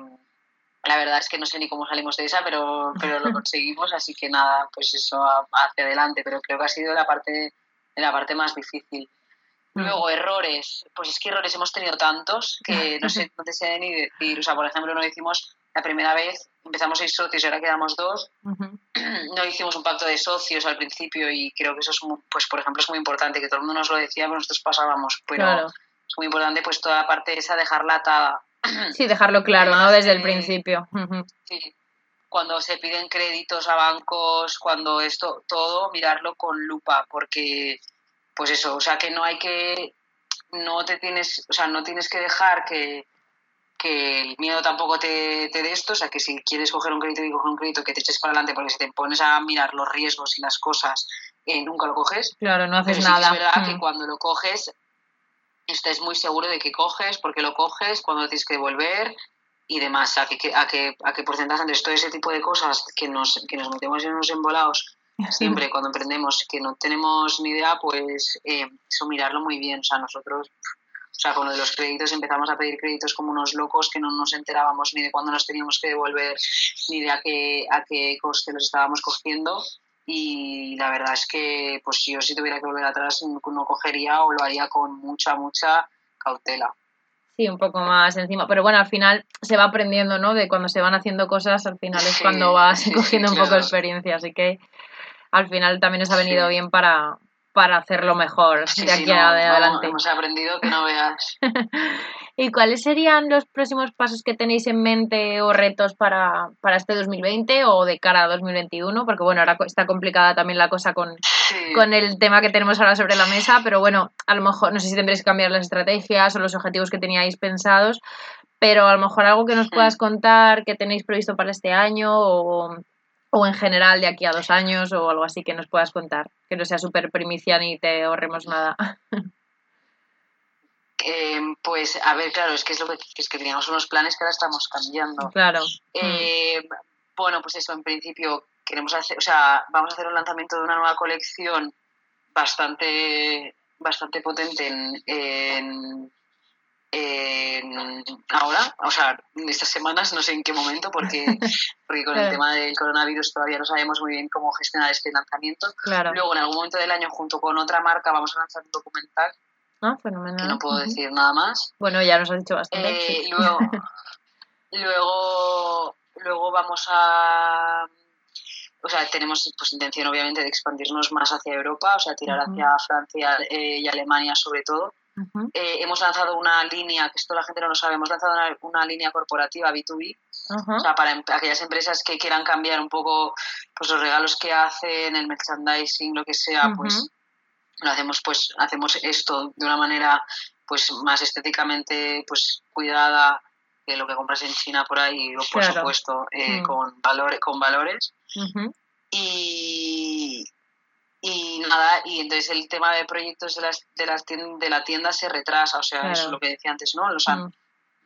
Speaker 3: la verdad es que no sé ni cómo salimos de esa, pero, pero lo conseguimos, así que nada, pues eso hacia adelante, pero creo que ha sido la parte, la parte más difícil. Mm. Luego, errores, pues es que errores hemos tenido tantos que no sé, no te sé ni decir, o sea, por ejemplo, no hicimos la primera vez, empezamos seis socios y ahora quedamos dos, no hicimos un pacto de socios al principio y creo que eso es, pues por ejemplo, es muy importante, que todo el mundo nos lo decía, pero nosotros pasábamos, pero es muy importante pues toda la parte esa, dejarla atada
Speaker 2: Sí, dejarlo claro, ¿no? Desde el principio.
Speaker 3: Sí. Cuando se piden créditos a bancos, cuando esto, todo, mirarlo con lupa, porque, pues eso, o sea, que no hay que, no te tienes, o sea, no tienes que dejar que, el miedo tampoco te, te dé esto, o sea, que si quieres coger un crédito y coger un crédito, que te eches para adelante, porque si te pones a mirar los riesgos y las cosas, eh, nunca lo coges.
Speaker 2: Claro, no haces nada.
Speaker 3: es verdad que cuando lo coges, estés muy seguro de que coges, porque lo coges, cuando tienes que devolver y demás, a qué a qué, a qué porcentaje, entonces todo ese tipo de cosas que nos, que nos metemos en unos embolados siempre cuando emprendemos que no tenemos ni idea, pues eh, eso mirarlo muy bien, o sea, nosotros... O sea, con lo de los créditos empezamos a pedir créditos como unos locos que no nos enterábamos ni de cuándo nos teníamos que devolver, ni de a qué, a qué coste los estábamos cogiendo. Y la verdad es que pues yo si tuviera que volver atrás no cogería o lo haría con mucha, mucha cautela.
Speaker 2: Sí, un poco más encima, pero bueno, al final se va aprendiendo, ¿no? De cuando se van haciendo cosas, al final es cuando vas cogiendo un poco de experiencia, así que al final también os ha venido bien para, para hacerlo mejor de aquí adelante.
Speaker 3: hemos aprendido que no veas.
Speaker 2: ¿Y cuáles serían los próximos pasos que tenéis en mente o retos para, para este 2020 o de cara a 2021? Porque bueno, ahora está complicada también la cosa con, con el tema que tenemos ahora sobre la mesa, pero bueno, a lo mejor no sé si tendréis que cambiar las estrategias o los objetivos que teníais pensados, pero a lo mejor algo que nos puedas contar que tenéis previsto para este año o o en general de aquí a dos años o algo así que nos puedas contar, que no sea súper primicia ni te ahorremos nada.
Speaker 3: Eh, pues a ver, claro, es que es lo que, es que teníamos unos planes que ahora estamos cambiando.
Speaker 2: Claro.
Speaker 3: Eh, bueno, pues eso, en principio queremos hacer, o sea, vamos a hacer un lanzamiento de una nueva colección bastante, bastante potente en ahora, o sea, estas semanas, no sé en qué momento, porque, porque con el tema del coronavirus todavía no sabemos muy bien cómo gestionar este lanzamiento. Luego, en algún momento del año, junto con otra marca, vamos a lanzar un documental.
Speaker 2: Ah, fenomenal.
Speaker 3: Que no puedo decir nada más.
Speaker 2: Bueno, ya nos has dicho bastante.
Speaker 3: Eh, luego, luego, luego vamos a o sea, tenemos pues, intención obviamente de expandirnos más hacia Europa, o sea, tirar hacia Francia eh, y Alemania sobre todo. Eh, hemos lanzado una línea, que esto la gente no lo sabe, hemos lanzado una, línea corporativa B2B, o sea, para em, aquellas empresas que quieran cambiar un poco pues, los regalos que hacen, el merchandising, lo que sea, pues lo hacemos, pues hacemos esto de una manera pues más estéticamente pues cuidada que lo que compras en China por ahí, o por supuesto, eh, mm. con, valores con valores. Y, y nada, y entonces el tema de proyectos de, las, de, las de la tienda se retrasa, o sea, eso es lo que decía antes, ¿no? O sea, mm.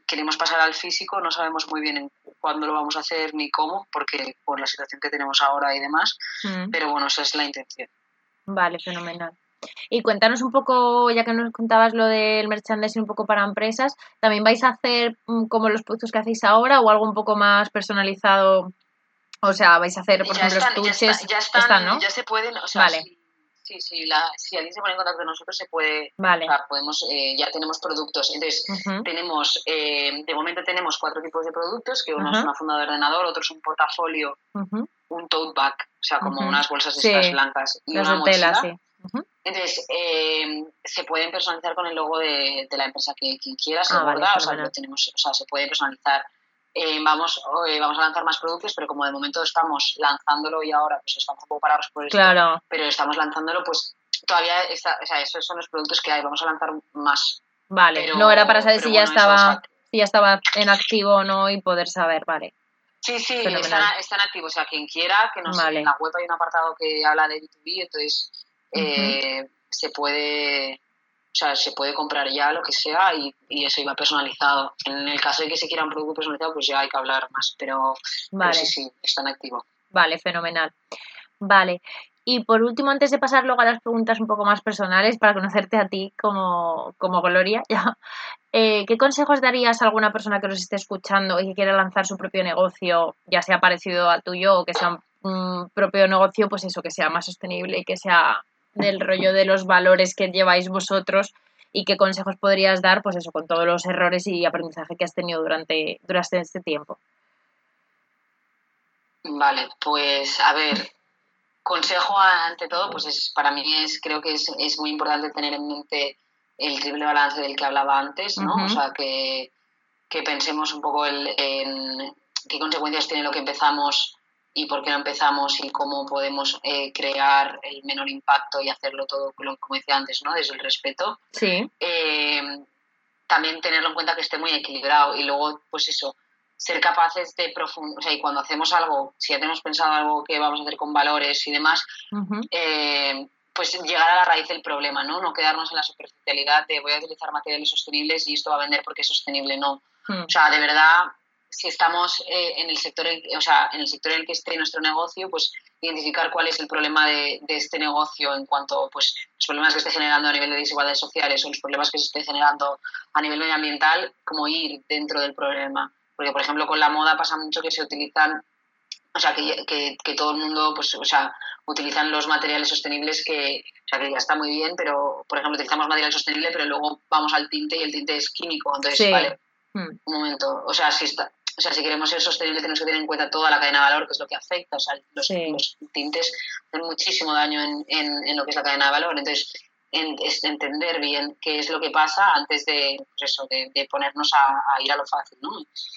Speaker 3: queremos pasar al físico, no sabemos muy bien cuándo lo vamos a hacer ni cómo, porque por la situación que tenemos ahora y demás, mm. pero bueno, esa es la intención.
Speaker 2: Vale, fenomenal. Y cuéntanos un poco, ya que nos contabas lo del merchandising un poco para empresas, ¿también vais a hacer mm, como los productos que hacéis ahora o algo un poco más personalizado o sea, vais a hacer, por ejemplo, estuches.
Speaker 3: Ya, están, ¿no? ya se pueden, o sea, vale. si, si, la, si, alguien se pone en contacto con nosotros, se puede.
Speaker 2: Vale.
Speaker 3: O sea, podemos, eh, ya tenemos productos. Entonces, tenemos, eh, de momento tenemos cuatro tipos de productos, que uno es una funda de ordenador, otro es un portafolio, un tote bag, o sea, como unas bolsas de estas blancas y una mochila. sí. Entonces, eh, se pueden personalizar con el logo de, de la empresa que quien quiera, se ah, o sea, lo tenemos, o sea, se puede personalizar eh, vamos, eh, vamos a lanzar más productos, pero como de momento estamos lanzándolo y ahora pues estamos un poco parados por esto, pero estamos lanzándolo, pues todavía está, o sea, esos son los productos que hay, vamos a lanzar más.
Speaker 2: Vale, no era para saber si ya estaba si ya estaba en activo o no y poder saber, vale.
Speaker 3: Sí, sí, están, están activos, o sea, quien quiera, que nos en la web hay un apartado que habla de B2B, entonces eh, se puede o sea, se puede comprar ya lo que sea y, eso iba personalizado. En el caso de que se quiera un producto personalizado, pues ya hay que hablar más, pero, vale. sí, sí, está en activo.
Speaker 2: Vale, fenomenal. Vale. Y por último, antes de pasar luego a las preguntas un poco más personales, para conocerte a ti como, como Gloria, ya, Eh, ¿Qué consejos darías a alguna persona que nos esté escuchando y que quiera lanzar su propio negocio, ya sea parecido al tuyo o que sea un propio negocio, pues eso, que sea más sostenible y que sea del rollo de los valores que lleváis vosotros y qué consejos podrías dar, pues eso, con todos los errores y aprendizaje que has tenido durante, durante este tiempo?
Speaker 3: Vale, pues a ver, consejo ante todo, pues es, para mí es, creo que es, es muy importante tener en mente el triple balance del que hablaba antes, ¿no? O sea, que, que, pensemos un poco el, en qué consecuencias tiene lo que empezamos y por qué no empezamos y cómo podemos eh, crear el menor impacto y hacerlo todo, como decía antes, ¿no? Desde el respeto.
Speaker 2: Sí.
Speaker 3: Eh, también tenerlo en cuenta que esté muy equilibrado y luego, pues eso, ser capaces de profundizar, o sea, y cuando hacemos algo, si ya tenemos pensado algo que vamos a hacer con valores y demás, eh, pues llegar a la raíz del problema, ¿no? No quedarnos en la superficialidad de voy a utilizar materiales sostenibles y esto va a vender porque es sostenible, no. Hmm. O sea, de verdad, si estamos eh, en el sector, en, o sea, en el sector en el que esté nuestro negocio, pues identificar cuál es el problema de, de, este negocio en cuanto pues los problemas que esté generando a nivel de desigualdades sociales o los problemas que se esté generando a nivel medioambiental, como ir dentro del problema. Porque, por ejemplo, con la moda pasa mucho que se utilizan, o sea, que, que, que todo el mundo, pues, o sea, utilizan los materiales sostenibles que, o sea, que ya está muy bien, pero, por ejemplo, utilizamos material sostenible, pero luego vamos al tinte y el tinte es químico. Entonces, vale, hmm. un momento, o sea, si está, o sea, si queremos ser sostenibles tenemos que tener en cuenta toda la cadena de valor, que es lo que afecta. O sea, los, tintes hacen muchísimo daño en, en, en, lo que es la cadena de valor. Entonces, es entender bien qué es lo que pasa antes de, pues eso, de, de ponernos a, ir a lo fácil. ¿no?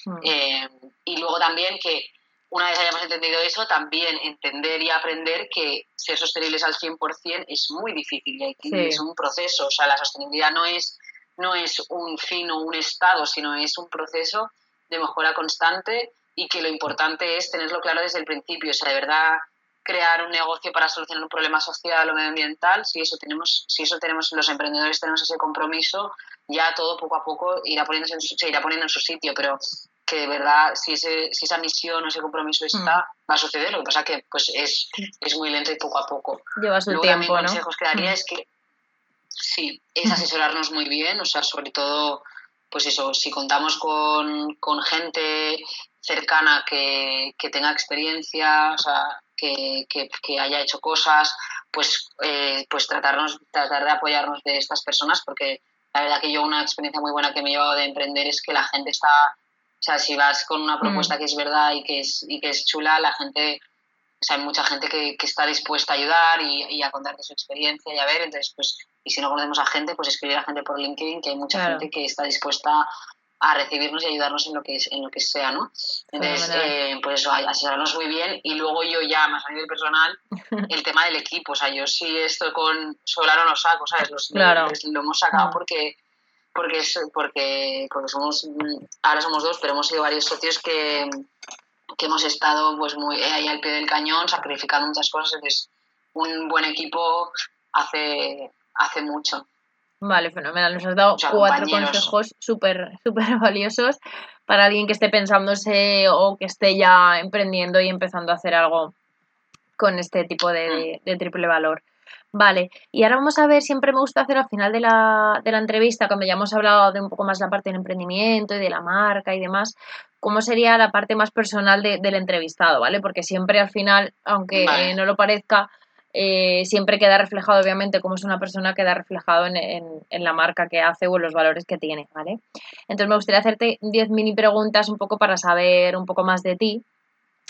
Speaker 3: Mm. Eh, y luego también que una vez hayamos entendido eso, también entender y aprender que ser sostenibles al 100% es muy difícil y es un proceso. O sea, la sostenibilidad no es, no es un fin o un estado, sino es un proceso de mejora constante y que lo importante es tenerlo claro desde el principio, o sea, de verdad crear un negocio para solucionar un problema social o medioambiental, si eso tenemos, si eso tenemos los emprendedores tenemos ese compromiso, ya todo poco a poco irá poniéndose en su, se irá poniendo en su sitio, pero que de verdad si, ese, si esa misión o ese compromiso está, mm. va a suceder, lo que pasa que pues es, es muy lento y poco a poco.
Speaker 2: Lleva su tiempo,
Speaker 3: ¿no? consejos que daría mm. es que sí, es asesorarnos muy bien, o sea, sobre todo pues eso, si contamos con, con gente cercana que, que, tenga experiencia, o sea, que, que, haya hecho cosas, pues, eh, pues tratarnos, tratar de apoyarnos de estas personas, porque la verdad que yo una experiencia muy buena que me he llevado de emprender es que la gente está, o sea, si vas con una propuesta mm. que es verdad y que es, y que es chula, la gente, o sea, hay mucha gente que, que está dispuesta a ayudar y, y, a contarte su experiencia y a ver, entonces, pues y si no conocemos a gente, pues escribir a gente por LinkedIn, que hay mucha gente que está dispuesta a recibirnos y ayudarnos en lo que en lo que sea, ¿no? Entonces, eh, pues eso, asesorarnos muy bien y luego yo ya, más a nivel personal, el tema del equipo, o sea, yo sí estoy con Solar o no saco, ¿sabes? Los,
Speaker 2: claro.
Speaker 3: lo, hemos sacado mm. porque porque porque porque somos ahora somos dos, pero hemos sido varios socios que, que hemos estado pues muy ahí al pie del cañón, sacrificando muchas cosas, entonces un buen equipo hace hace mucho.
Speaker 2: Vale, fenomenal. Nos has dado cuatro consejos súper súper valiosos para alguien que esté pensándose o que esté ya emprendiendo y empezando a hacer algo con este tipo de, mm. triple valor. Vale, y ahora vamos a ver, siempre me gusta hacer al final de la, de la, entrevista, cuando ya hemos hablado de un poco más la parte del emprendimiento y de la marca y demás, cómo sería la parte más personal del entrevistado, ¿vale? Porque siempre al final, aunque no lo parezca, eh, siempre queda reflejado, obviamente, como es una persona, queda reflejado en, en, la marca que hace o en los valores que tiene, ¿vale? Entonces me gustaría hacerte 10 mini preguntas un poco para saber un poco más de ti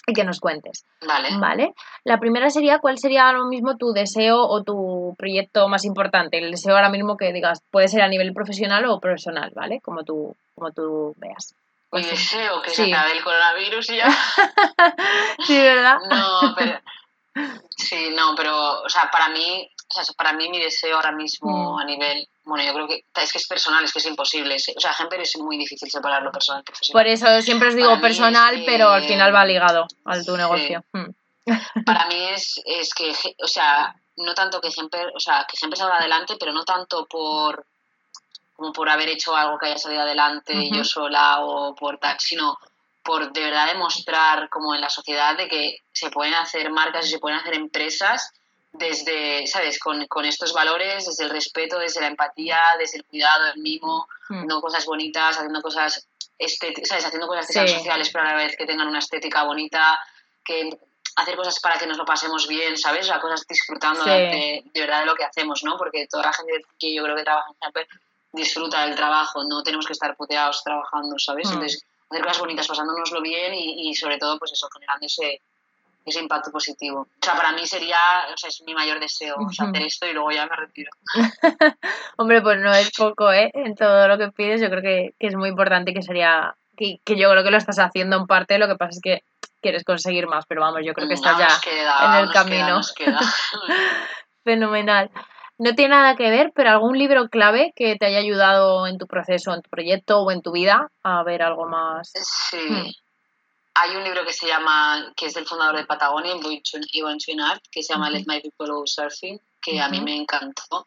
Speaker 2: y que nos cuentes.
Speaker 3: Vale.
Speaker 2: Vale. La primera sería, ¿cuál sería ahora mismo tu deseo o tu proyecto más importante? El deseo ahora mismo que digas, puede ser a nivel profesional o personal, ¿vale? Como tú, como tú veas.
Speaker 3: Mi deseo que se acabe el coronavirus y ya.
Speaker 2: sí, ¿verdad?
Speaker 3: No, pero Sí, no, pero, o sea, para mí, o sea, para mí mi deseo ahora mismo mm. a nivel, bueno, yo creo que es que es personal, es que es imposible. O sea, ejemplo es muy difícil separar lo personal profesional.
Speaker 2: Por eso siempre os digo personal, pero al final va ligado al tu negocio. Mm.
Speaker 3: Para mí es, es que, o sea, no tanto que ejemplo, o sea, que ejemplo salga adelante, pero no tanto por como por haber hecho algo que haya salido adelante yo sola o por tal, sino por de verdad demostrar como en la sociedad de que se pueden hacer marcas y se pueden hacer empresas desde, ¿sabes? Con, con, estos valores, desde el respeto, desde la empatía, desde el cuidado, el mimo, mm. haciendo cosas bonitas, haciendo cosas ¿sabes? Haciendo cosas que sean sociales, pero a la vez que tengan una estética bonita, que hacer cosas para que nos lo pasemos bien, ¿sabes? O sea, cosas disfrutando de, verdad de lo que hacemos, ¿no? Porque toda la gente que yo creo que trabaja en Snapper disfruta del trabajo, no tenemos que estar puteados trabajando, ¿sabes? Mm. Entonces, hacer cosas bonitas, pasándonoslo bien y, y sobre todo, pues eso, generando ese, ese impacto positivo. O sea, para mí sería, o sea, es mi mayor deseo, hacer esto y luego ya me retiro.
Speaker 2: Hombre, pues no es poco, ¿eh? En todo lo que pides, yo creo que, es muy importante y que sería, que, que, yo creo que lo estás haciendo en parte, lo que pasa es que quieres conseguir más, pero vamos, yo creo que estás ya en el camino. Fenomenal. No tiene nada que ver, pero algún libro clave que te haya ayudado en tu proceso, en tu proyecto o en tu vida a ver algo más.
Speaker 3: Sí. Hmm hay un libro que se llama, que es del fundador de Patagonia, Ivan Chouinard, que se llama Let My People Go Surfing, que a mí me encantó,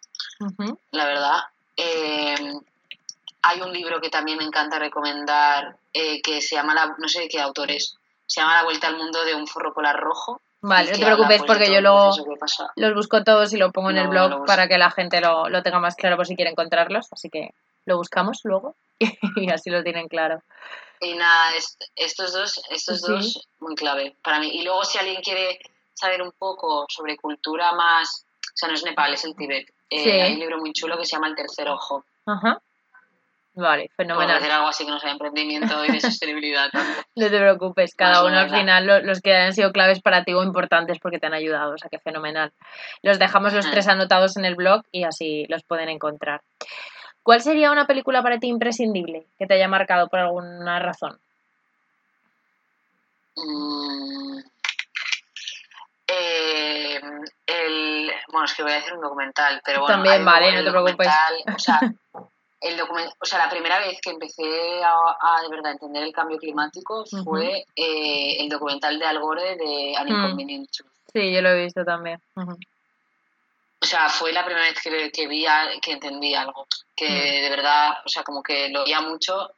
Speaker 3: la verdad. Eh, hay un libro que también me encanta recomendar, eh, que se llama, la, no sé de qué autor es, se llama La Vuelta al Mundo de un forro polar rojo.
Speaker 2: Vale, no te preocupes porque yo luego los busco todos y lo pongo en el blog para que la gente lo, lo tenga más claro por si quiere encontrarlos, así que lo buscamos luego y así lo tienen claro.
Speaker 3: Y nada, estos dos, estos dos, muy clave para mí. Y luego si alguien quiere saber un poco sobre cultura más, o sea, no es Nepal, es el Tíbet. Eh, hay un libro muy chulo que se llama El tercer ojo.
Speaker 2: Ajá. Vale, fenomenal.
Speaker 3: hacer algo así que no sea emprendimiento y de sostenibilidad.
Speaker 2: no te preocupes, cada uno al final los que han sido claves para ti o importantes porque te han ayudado, o sea que fenomenal. Los dejamos los tres anotados en el blog y así los pueden encontrar. ¿Cuál sería una película para ti imprescindible que te haya marcado por alguna razón?
Speaker 3: Mm, eh, el, bueno, es que voy a decir un documental, pero bueno.
Speaker 2: También vale, no te preocupes.
Speaker 3: O sea, el o sea, la primera vez que empecé a, de verdad entender el cambio climático fue eh, el documental de Al Gore de An Inconvenient
Speaker 2: Sí, yo lo he visto también.
Speaker 3: O sea, fue la primera vez que, que vi, que entendí algo, que mm. de verdad, o sea, como que lo veía mucho,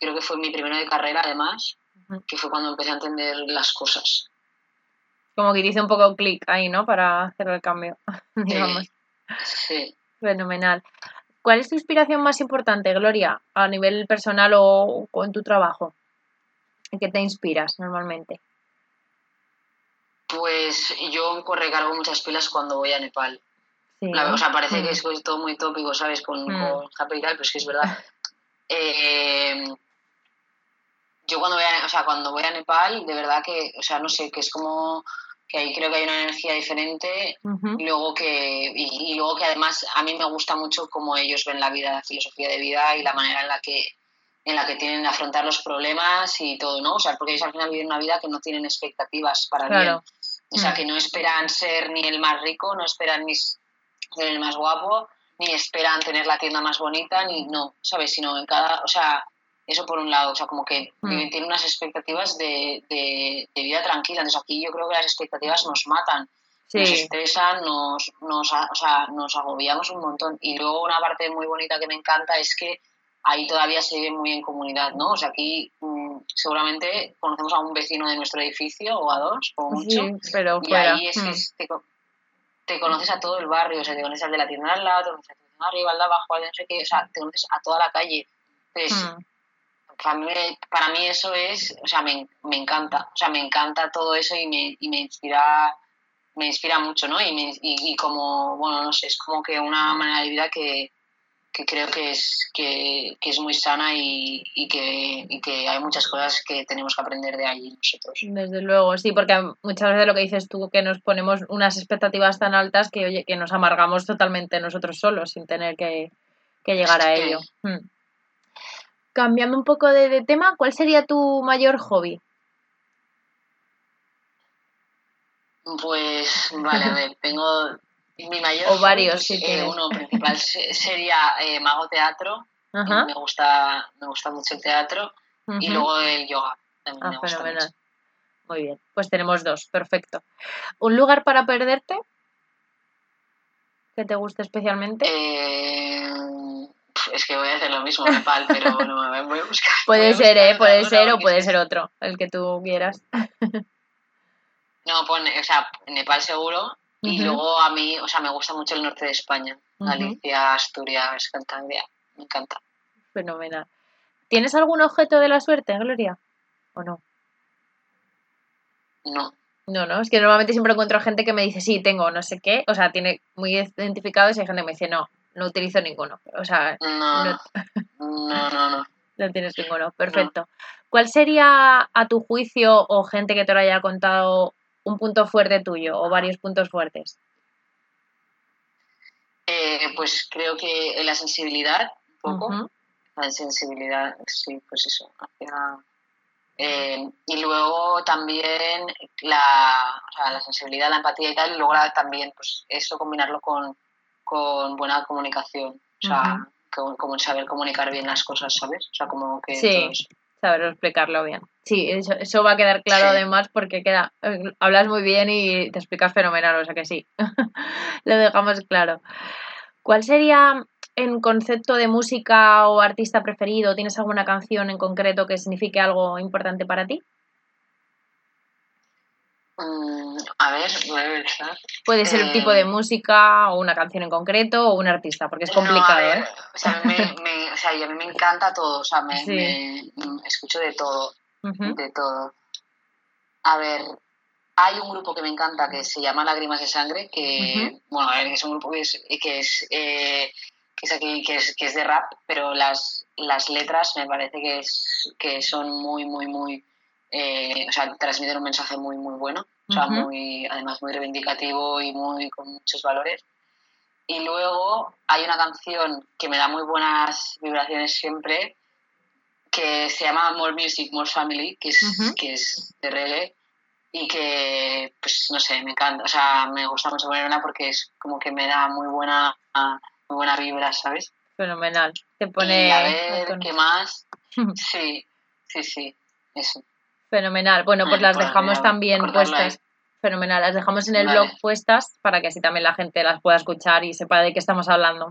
Speaker 3: creo que fue mi primero de carrera además, que fue cuando empecé a entender las cosas.
Speaker 2: Como que hice un poco clic ahí, ¿no? Para hacer el cambio, digamos.
Speaker 3: Sí.
Speaker 2: Fenomenal. ¿Cuál es tu inspiración más importante, Gloria, a nivel personal o, o en tu trabajo? ¿En qué te inspiras normalmente?
Speaker 3: Pues yo recargo muchas pilas cuando voy a Nepal o sea, parece que mm. es todo muy tópico, ¿sabes? Con, mm. con y tal, pero es que es verdad. Eh, yo cuando voy, a, o sea, cuando voy a Nepal, de verdad que, o sea, no sé, que es como que ahí creo que hay una energía diferente y luego que y, luego que además a mí me gusta mucho cómo ellos ven la vida, la filosofía de vida y la manera en la que en la que tienen que afrontar los problemas y todo, ¿no? O sea, porque ellos al final viven una vida que no tienen expectativas para bien. O sea, mm. que no esperan ser ni el más rico, no esperan ni ser el más guapo, ni esperan tener la tienda más bonita, ni no, ¿sabes? Sino en cada, o sea, eso por un lado, o sea, como que mm. tienen unas expectativas de, de, vida tranquila. Entonces aquí yo creo que las expectativas nos matan, nos estresan, nos, nos, o sea, nos agobiamos un montón. Y luego una parte muy bonita que me encanta es que ahí todavía se vive muy en comunidad, ¿no? O sea, aquí mm, seguramente conocemos a un vecino de nuestro edificio o a dos, o mucho.
Speaker 2: pero
Speaker 3: y ahí es que mm te conoces a todo el barrio, o sea, te conoces al de la tienda al lado, te conoces al de arriba, al de abajo, al de no sé qué, o sea, te conoces a toda la calle. Entonces, hmm. para, mí, para mí eso es, o sea, me, me, encanta, o sea, me encanta todo eso y me, y me inspira me inspira mucho, ¿no? Y, me, y, y, como, bueno, no sé, es como que una manera de vida que, que creo que es, que, que es muy sana y, y, que, y, que, hay muchas cosas que tenemos que aprender de ahí nosotros.
Speaker 2: Desde luego, sí, porque muchas veces lo que dices tú, que nos ponemos unas expectativas tan altas que, oye, que nos amargamos totalmente nosotros solos sin tener que, que llegar a ello. Hmm. Cambiando un poco de, de tema, ¿cuál sería tu mayor hobby?
Speaker 3: Pues, vale, a ver, tengo mi mayor
Speaker 2: o varios,
Speaker 3: eh, uno principal sería eh, mago teatro. Me gusta, me gusta mucho el teatro. Y luego el yoga. También ah, fenomenal.
Speaker 2: Muy bien, pues tenemos dos, perfecto. ¿Un lugar para perderte? ¿Que te guste especialmente?
Speaker 3: Eh, es que voy a hacer lo mismo, Nepal, pero no me voy a buscar.
Speaker 2: Puede ser, ¿eh? Puede ser o puede ser otro, el que tú quieras.
Speaker 3: no, pone, o sea, Nepal seguro, Y luego a mí, o sea, me gusta mucho el norte de España. Galicia, Asturias, Cantabria. Me encanta.
Speaker 2: Fenomenal. ¿Tienes algún objeto de la suerte, Gloria? ¿O no?
Speaker 3: No.
Speaker 2: No, no, es que normalmente siempre encuentro gente que me dice, sí, tengo no sé qué, o sea, tiene muy identificados y hay gente que me dice, no, no utilizo ninguno. O sea,
Speaker 3: no, no, no. no,
Speaker 2: no. tienes ninguno, perfecto. ¿Cuál sería, a tu juicio, o gente que te lo haya contado, un punto fuerte tuyo o varios puntos fuertes?
Speaker 3: Eh, pues creo que la sensibilidad, un poco. La sensibilidad, sí, pues eso, hacia eh, y luego también la, la, sensibilidad, la empatía y tal, y luego también pues eso combinarlo con, buena comunicación, o sea, como, saber comunicar bien las cosas, ¿sabes? O sea, como que...
Speaker 2: Sí, saber explicarlo bien. Sí, eso, va a quedar claro además porque queda, eh, hablas muy bien y te explicas fenomenal, o sea que sí, lo dejamos claro. ¿Cuál sería en concepto de música o artista preferido? ¿Tienes alguna canción en concreto que signifique algo importante para ti?
Speaker 3: Mm, a ver,
Speaker 2: Puede ser el tipo de eh, música o una canción en concreto o un artista, porque es complicado. ¿eh?
Speaker 3: o, sea, a mí me, encanta todo, o sea, me, escucho de todo, de todo. A ver, hay un grupo que me encanta que se llama Lágrimas de Sangre, que, bueno, es un grupo que es, que es eh, que es aquí, que es, que es de rap, pero las, las letras me parece que, es, que son muy, muy, muy, eh, o sea, transmiten un mensaje muy, muy bueno, o sea, muy, además muy reivindicativo y muy con muchos valores. Y luego hay una canción que me da muy buenas vibraciones siempre, que se llama More Music, More Family, que es, que es de reggae y que, pues, no sé, me encanta, o sea, me gusta mucho ponerla porque es como que me da muy buena muy buena vibra, ¿sabes?
Speaker 2: Fenomenal. Te pone.
Speaker 3: Y a ver, ¿qué más? sí, sí, sí, eso.
Speaker 2: Fenomenal. Bueno, pues las dejamos también puestas. Fenomenal. Las dejamos en el blog puestas para que así también la gente las pueda escuchar y sepa de qué estamos hablando.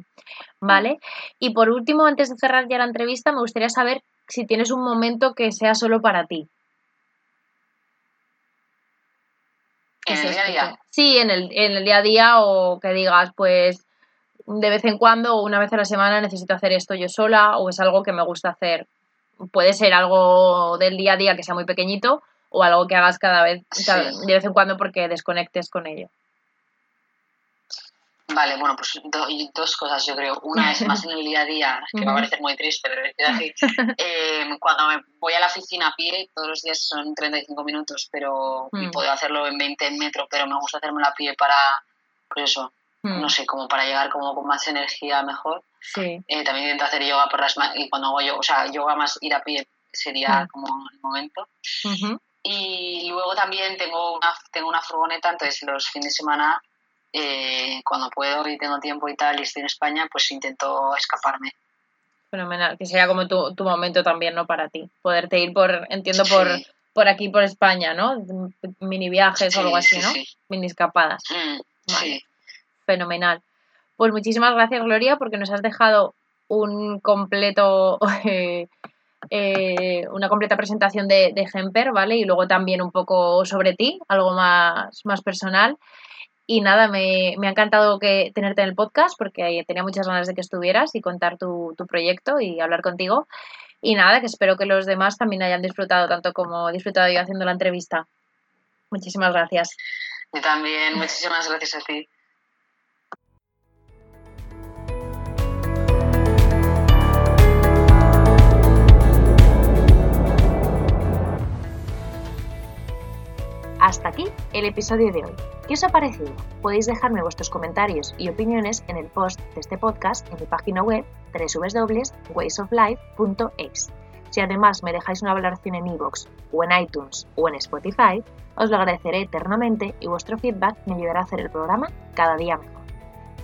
Speaker 2: ¿Vale? Y por último, antes de cerrar ya la entrevista, me gustaría saber si tienes un momento que sea solo para ti.
Speaker 3: ¿En el día a día?
Speaker 2: Sí, en el, en el día a día o que digas, pues de vez en cuando o una vez a la semana necesito hacer esto yo sola o es algo que me gusta hacer. Puede ser algo del día a día que sea muy pequeñito o algo que hagas cada vez, de vez en cuando porque desconectes con ello.
Speaker 3: Vale, bueno, pues dos cosas yo creo. Una es más en el día a día, que va a parecer muy triste, pero es así. Eh, cuando me voy a la oficina a pie, todos los días son 35 minutos, pero mm. puedo hacerlo en 20 metros, pero me gusta hacerme a pie para, pues eso, no hmm. sé, como para llegar como con más energía mejor.
Speaker 2: Sí.
Speaker 3: Eh, también intento hacer yoga por las y cuando hago yoga, o sea, yoga más ir a pie sería como el momento. Y luego también tengo una, tengo una furgoneta, entonces los fines de semana, eh, cuando puedo y tengo tiempo y tal, y estoy en España, pues intento escaparme.
Speaker 2: Fenomenal, que sería como tu, tu momento también, ¿no? Para ti. Poderte ir por, entiendo, por, por aquí, por España, ¿no? Mini viajes o algo así, ¿no? Mini escapadas.
Speaker 3: Mm, sí
Speaker 2: fenomenal. Pues muchísimas gracias, Gloria, porque nos has dejado un completo. Eh, una completa presentación de, de ¿vale? Y luego también un poco sobre ti, algo más, más personal. Y nada, me, ha encantado que tenerte en el podcast porque tenía muchas ganas de que estuvieras y contar tu, tu, proyecto y hablar contigo. Y nada, que espero que los demás también hayan disfrutado tanto como he disfrutado yo haciendo la entrevista. Muchísimas gracias.
Speaker 3: Y también, muchísimas gracias a ti.
Speaker 1: Hasta aquí el episodio de hoy. ¿Qué os ha parecido? Podéis dejarme vuestros comentarios y opiniones en el post de este podcast en mi página web www.waysoflife.es. Si además me dejáis una valoración en iVoox o en iTunes o en Spotify, os lo agradeceré eternamente y vuestro feedback me ayudará a hacer el programa cada día mejor.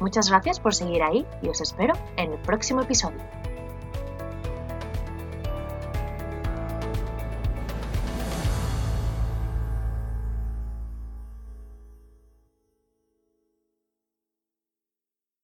Speaker 1: Muchas gracias por seguir ahí y os espero en el próximo episodio.